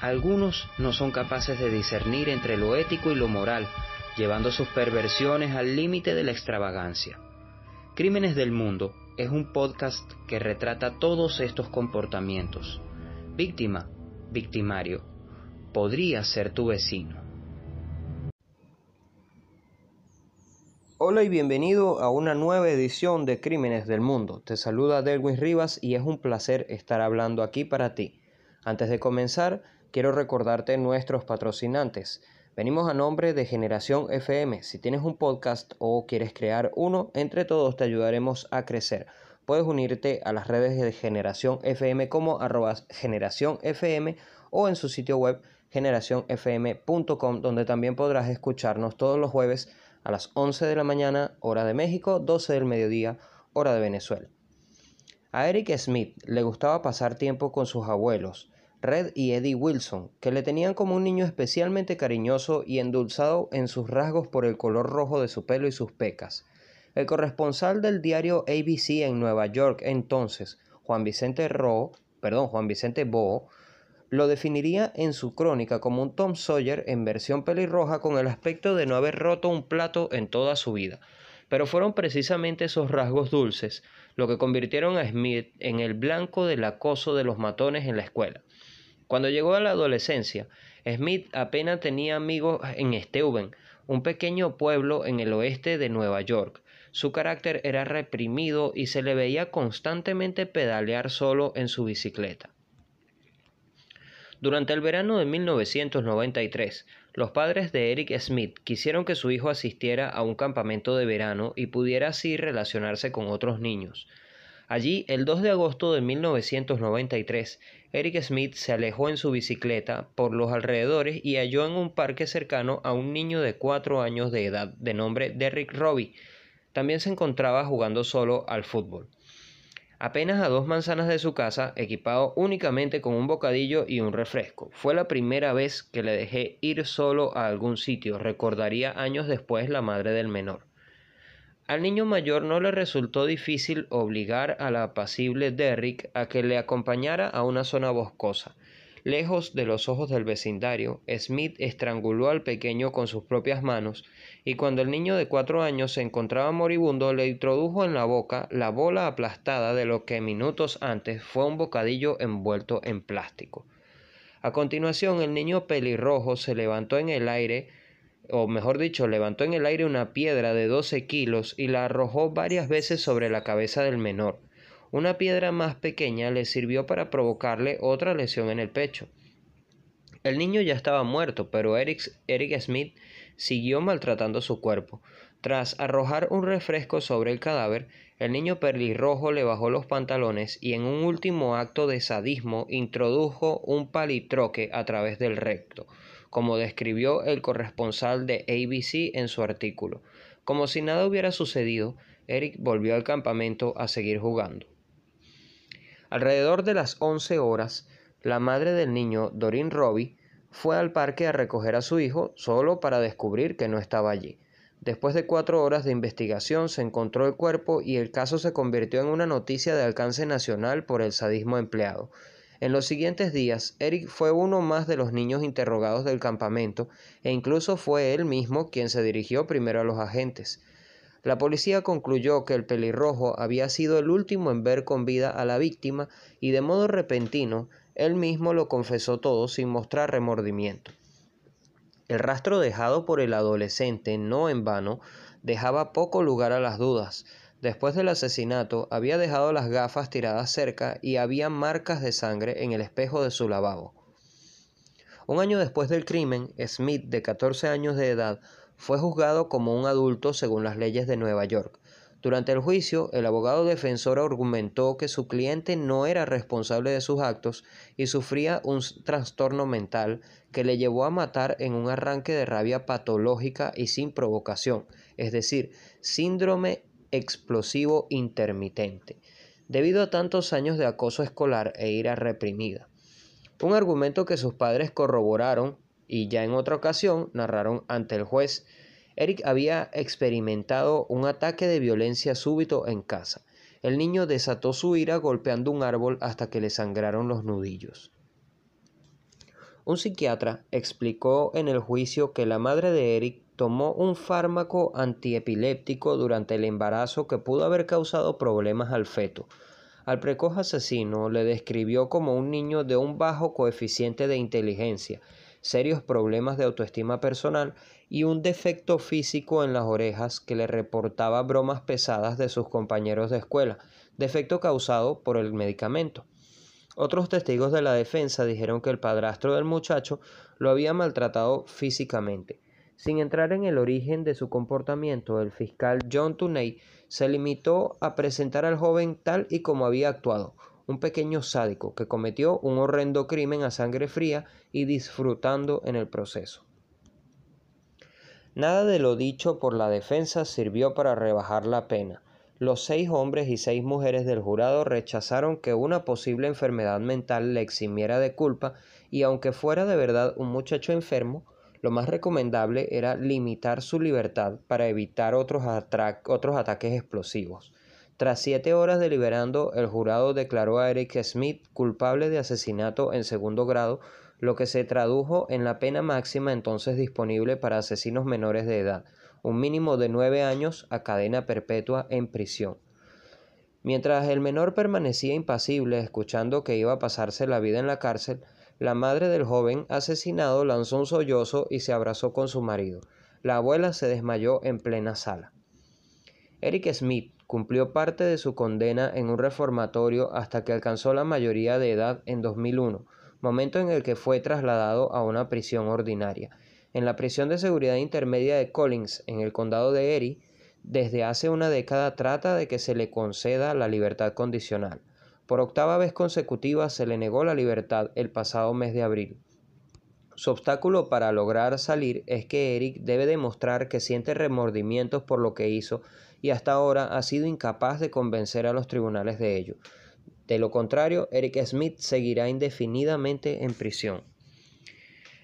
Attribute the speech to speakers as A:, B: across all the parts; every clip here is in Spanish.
A: Algunos no son capaces de discernir entre lo ético y lo moral, llevando sus perversiones al límite de la extravagancia. Crímenes del Mundo es un podcast que retrata todos estos comportamientos. Víctima, victimario, podría ser tu vecino.
B: Hola y bienvenido a una nueva edición de Crímenes del Mundo. Te saluda Delwin Rivas y es un placer estar hablando aquí para ti. Antes de comenzar, quiero recordarte nuestros patrocinantes. Venimos a nombre de Generación FM. Si tienes un podcast o quieres crear uno, entre todos te ayudaremos a crecer. Puedes unirte a las redes de Generación FM como arroba Generación FM o en su sitio web generacionfm.com donde también podrás escucharnos todos los jueves a las 11 de la mañana, hora de México, 12 del mediodía, hora de Venezuela. A Eric Smith le gustaba pasar tiempo con sus abuelos, Red y Eddie Wilson, que le tenían como un niño especialmente cariñoso y endulzado en sus rasgos por el color rojo de su pelo y sus pecas. El corresponsal del diario ABC en Nueva York entonces, Juan Vicente Ro, perdón, Juan Vicente Bo, lo definiría en su crónica como un Tom Sawyer en versión pelirroja con el aspecto de no haber roto un plato en toda su vida. Pero fueron precisamente esos rasgos dulces lo que convirtieron a Smith en el blanco del acoso de los matones en la escuela. Cuando llegó a la adolescencia, Smith apenas tenía amigos en Steuben, un pequeño pueblo en el oeste de Nueva York. Su carácter era reprimido y se le veía constantemente pedalear solo en su bicicleta. Durante el verano de 1993, los padres de Eric Smith quisieron que su hijo asistiera a un campamento de verano y pudiera así relacionarse con otros niños. Allí, el 2 de agosto de 1993, Eric Smith se alejó en su bicicleta por los alrededores y halló en un parque cercano a un niño de cuatro años de edad de nombre Derrick Robbie. También se encontraba jugando solo al fútbol apenas a dos manzanas de su casa, equipado únicamente con un bocadillo y un refresco. Fue la primera vez que le dejé ir solo a algún sitio, recordaría años después la madre del menor. Al niño mayor no le resultó difícil obligar a la apacible Derrick a que le acompañara a una zona boscosa. Lejos de los ojos del vecindario, Smith estranguló al pequeño con sus propias manos y cuando el niño de cuatro años se encontraba moribundo le introdujo en la boca la bola aplastada de lo que minutos antes fue un bocadillo envuelto en plástico. A continuación el niño pelirrojo se levantó en el aire o mejor dicho, levantó en el aire una piedra de doce kilos y la arrojó varias veces sobre la cabeza del menor. Una piedra más pequeña le sirvió para provocarle otra lesión en el pecho. El niño ya estaba muerto, pero Eric, Eric Smith siguió maltratando su cuerpo. Tras arrojar un refresco sobre el cadáver, el niño pelirrojo le bajó los pantalones y en un último acto de sadismo introdujo un palitroque a través del recto, como describió el corresponsal de ABC en su artículo. Como si nada hubiera sucedido, Eric volvió al campamento a seguir jugando. Alrededor de las once horas, la madre del niño, Doreen Robbie, fue al parque a recoger a su hijo solo para descubrir que no estaba allí. Después de cuatro horas de investigación se encontró el cuerpo y el caso se convirtió en una noticia de alcance nacional por el sadismo empleado. En los siguientes días, Eric fue uno más de los niños interrogados del campamento e incluso fue él mismo quien se dirigió primero a los agentes. La policía concluyó que el pelirrojo había sido el último en ver con vida a la víctima y de modo repentino él mismo lo confesó todo sin mostrar remordimiento. El rastro dejado por el adolescente, no en vano, dejaba poco lugar a las dudas. Después del asesinato había dejado las gafas tiradas cerca y había marcas de sangre en el espejo de su lavabo. Un año después del crimen, Smith, de 14 años de edad, fue juzgado como un adulto según las leyes de Nueva York. Durante el juicio, el abogado defensor argumentó que su cliente no era responsable de sus actos y sufría un trastorno mental que le llevó a matar en un arranque de rabia patológica y sin provocación, es decir, síndrome explosivo intermitente, debido a tantos años de acoso escolar e ira reprimida. Un argumento que sus padres corroboraron y ya en otra ocasión narraron ante el juez Eric había experimentado un ataque de violencia súbito en casa. El niño desató su ira golpeando un árbol hasta que le sangraron los nudillos. Un psiquiatra explicó en el juicio que la madre de Eric tomó un fármaco antiepiléptico durante el embarazo que pudo haber causado problemas al feto. Al precoz asesino le describió como un niño de un bajo coeficiente de inteligencia, serios problemas de autoestima personal y un defecto físico en las orejas que le reportaba bromas pesadas de sus compañeros de escuela, defecto causado por el medicamento. Otros testigos de la defensa dijeron que el padrastro del muchacho lo había maltratado físicamente. Sin entrar en el origen de su comportamiento, el fiscal John Tunney se limitó a presentar al joven tal y como había actuado, un pequeño sádico que cometió un horrendo crimen a sangre fría y disfrutando en el proceso. Nada de lo dicho por la defensa sirvió para rebajar la pena. Los seis hombres y seis mujeres del jurado rechazaron que una posible enfermedad mental le eximiera de culpa y aunque fuera de verdad un muchacho enfermo, lo más recomendable era limitar su libertad para evitar otros, otros ataques explosivos. Tras siete horas deliberando, el jurado declaró a Eric Smith culpable de asesinato en segundo grado lo que se tradujo en la pena máxima entonces disponible para asesinos menores de edad, un mínimo de nueve años a cadena perpetua en prisión. Mientras el menor permanecía impasible escuchando que iba a pasarse la vida en la cárcel, la madre del joven asesinado lanzó un sollozo y se abrazó con su marido. La abuela se desmayó en plena sala. Eric Smith cumplió parte de su condena en un reformatorio hasta que alcanzó la mayoría de edad en 2001, momento en el que fue trasladado a una prisión ordinaria. En la prisión de seguridad intermedia de Collins, en el condado de Erie, desde hace una década trata de que se le conceda la libertad condicional. Por octava vez consecutiva se le negó la libertad el pasado mes de abril. Su obstáculo para lograr salir es que Eric debe demostrar que siente remordimientos por lo que hizo y hasta ahora ha sido incapaz de convencer a los tribunales de ello. De lo contrario, Eric Smith seguirá indefinidamente en prisión.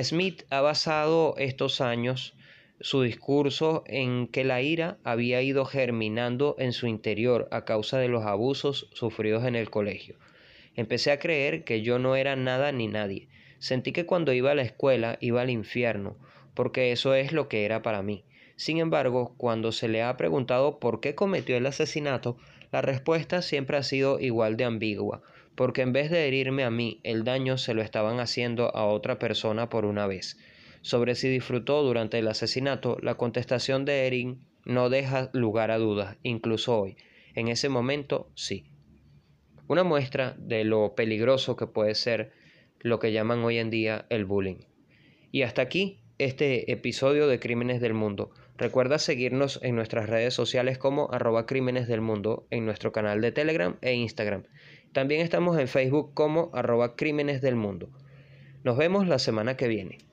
B: Smith ha basado estos años su discurso en que la ira había ido germinando en su interior a causa de los abusos sufridos en el colegio. Empecé a creer que yo no era nada ni nadie. Sentí que cuando iba a la escuela iba al infierno, porque eso es lo que era para mí. Sin embargo, cuando se le ha preguntado por qué cometió el asesinato, la respuesta siempre ha sido igual de ambigua, porque en vez de herirme a mí, el daño se lo estaban haciendo a otra persona por una vez. Sobre si disfrutó durante el asesinato, la contestación de Erin no deja lugar a dudas, incluso hoy. En ese momento, sí. Una muestra de lo peligroso que puede ser lo que llaman hoy en día el bullying. Y hasta aquí este episodio de Crímenes del Mundo. Recuerda seguirnos en nuestras redes sociales como arroba crímenes del mundo, en nuestro canal de Telegram e Instagram. También estamos en Facebook como arroba crímenes del mundo. Nos vemos la semana que viene.